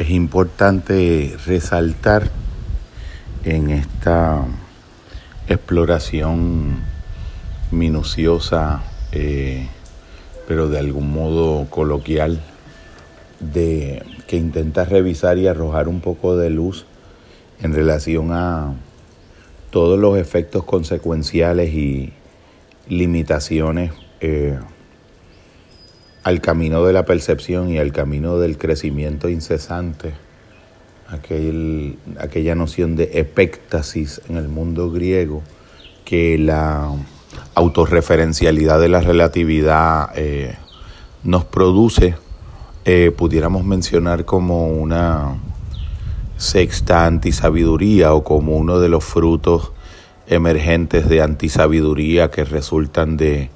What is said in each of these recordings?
es importante resaltar en esta exploración minuciosa, eh, pero de algún modo coloquial, de que intenta revisar y arrojar un poco de luz en relación a todos los efectos consecuenciales y limitaciones eh, al camino de la percepción y al camino del crecimiento incesante, aquel, aquella noción de epéctasis en el mundo griego, que la autorreferencialidad de la relatividad eh, nos produce, eh, pudiéramos mencionar como una sexta antisabiduría o como uno de los frutos emergentes de antisabiduría que resultan de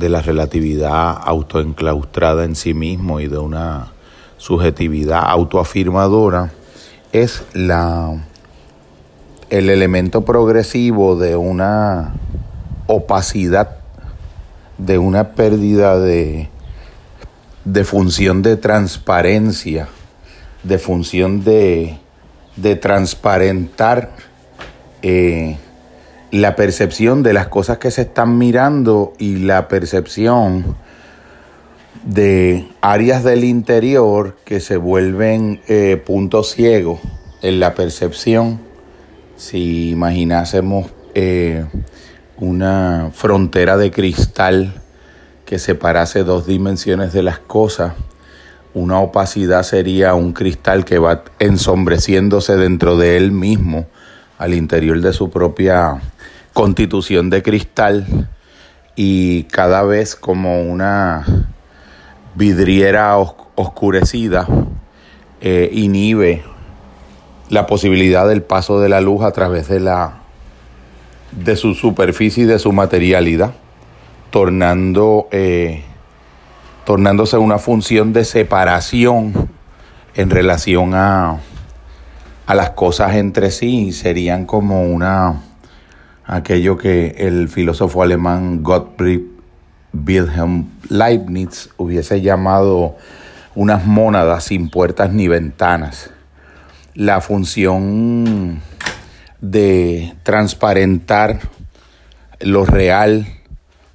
de la relatividad autoenclaustrada en sí mismo y de una subjetividad autoafirmadora es la el elemento progresivo de una opacidad, de una pérdida de, de función de transparencia, de función de, de transparentar eh, la percepción de las cosas que se están mirando y la percepción de áreas del interior que se vuelven eh, puntos ciegos en la percepción. Si imaginásemos eh, una frontera de cristal que separase dos dimensiones de las cosas, una opacidad sería un cristal que va ensombreciéndose dentro de él mismo, al interior de su propia constitución de cristal y cada vez como una vidriera oscurecida eh, inhibe la posibilidad del paso de la luz a través de la de su superficie y de su materialidad, tornando eh, tornándose una función de separación en relación a, a las cosas entre sí, serían como una aquello que el filósofo alemán Gottfried Wilhelm Leibniz hubiese llamado unas mónadas sin puertas ni ventanas. La función de transparentar lo real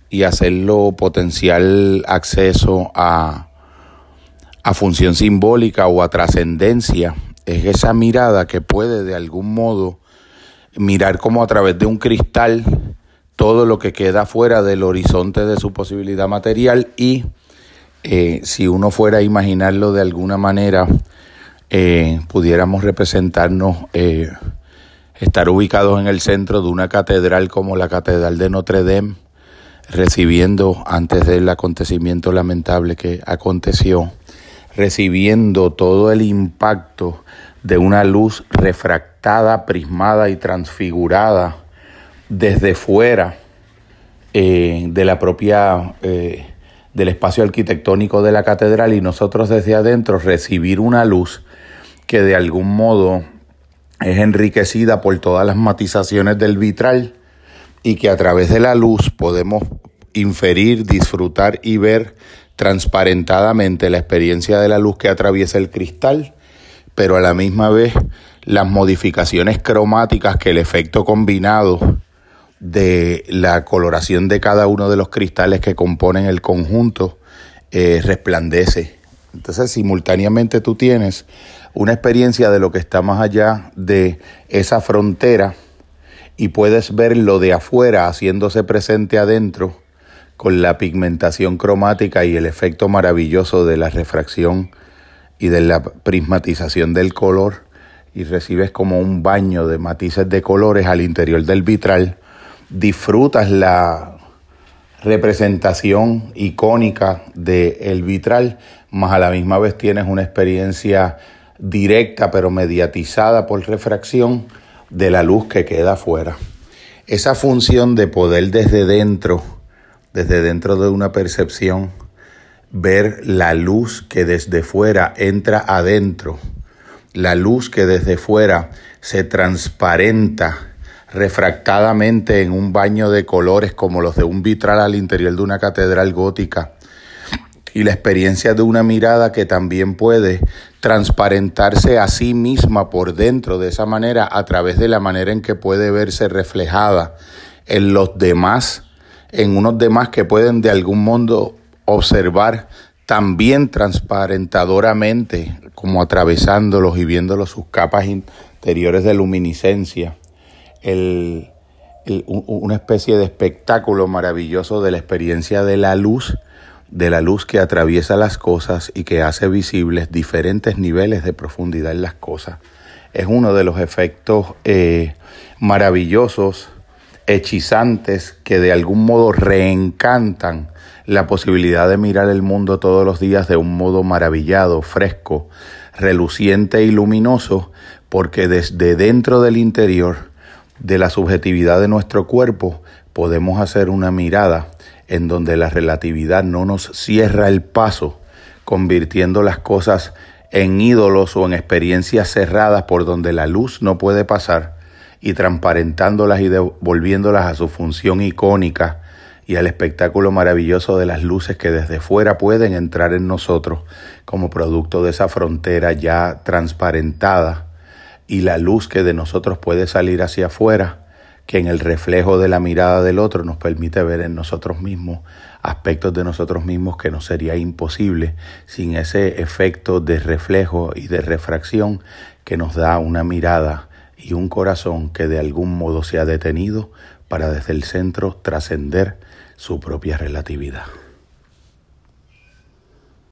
y hacerlo potencial acceso a, a función simbólica o a trascendencia es esa mirada que puede de algún modo mirar como a través de un cristal todo lo que queda fuera del horizonte de su posibilidad material y eh, si uno fuera a imaginarlo de alguna manera, eh, pudiéramos representarnos eh, estar ubicados en el centro de una catedral como la Catedral de Notre Dame, recibiendo antes del acontecimiento lamentable que aconteció, recibiendo todo el impacto de una luz prismada y transfigurada desde fuera eh, de la propia eh, del espacio arquitectónico de la catedral y nosotros desde adentro recibir una luz que de algún modo es enriquecida por todas las matizaciones del vitral y que a través de la luz podemos inferir, disfrutar y ver transparentadamente la experiencia de la luz que atraviesa el cristal pero a la misma vez las modificaciones cromáticas que el efecto combinado de la coloración de cada uno de los cristales que componen el conjunto eh, resplandece. Entonces simultáneamente tú tienes una experiencia de lo que está más allá de esa frontera y puedes ver lo de afuera haciéndose presente adentro con la pigmentación cromática y el efecto maravilloso de la refracción y de la prismatización del color y recibes como un baño de matices de colores al interior del vitral, disfrutas la representación icónica del vitral, más a la misma vez tienes una experiencia directa pero mediatizada por refracción de la luz que queda afuera. Esa función de poder desde dentro, desde dentro de una percepción, ver la luz que desde fuera entra adentro, la luz que desde fuera se transparenta refractadamente en un baño de colores como los de un vitral al interior de una catedral gótica y la experiencia de una mirada que también puede transparentarse a sí misma por dentro de esa manera a través de la manera en que puede verse reflejada en los demás, en unos demás que pueden de algún modo observar también transparentadoramente, como atravesándolos y viéndolos sus capas interiores de luminiscencia, una especie de espectáculo maravilloso de la experiencia de la luz, de la luz que atraviesa las cosas y que hace visibles diferentes niveles de profundidad en las cosas. Es uno de los efectos eh, maravillosos, hechizantes, que de algún modo reencantan la posibilidad de mirar el mundo todos los días de un modo maravillado, fresco, reluciente y luminoso, porque desde dentro del interior de la subjetividad de nuestro cuerpo podemos hacer una mirada en donde la relatividad no nos cierra el paso, convirtiendo las cosas en ídolos o en experiencias cerradas por donde la luz no puede pasar y transparentándolas y devolviéndolas a su función icónica y al espectáculo maravilloso de las luces que desde fuera pueden entrar en nosotros como producto de esa frontera ya transparentada y la luz que de nosotros puede salir hacia afuera, que en el reflejo de la mirada del otro nos permite ver en nosotros mismos aspectos de nosotros mismos que nos sería imposible sin ese efecto de reflejo y de refracción que nos da una mirada y un corazón que de algún modo se ha detenido para desde el centro trascender su propia relatividad.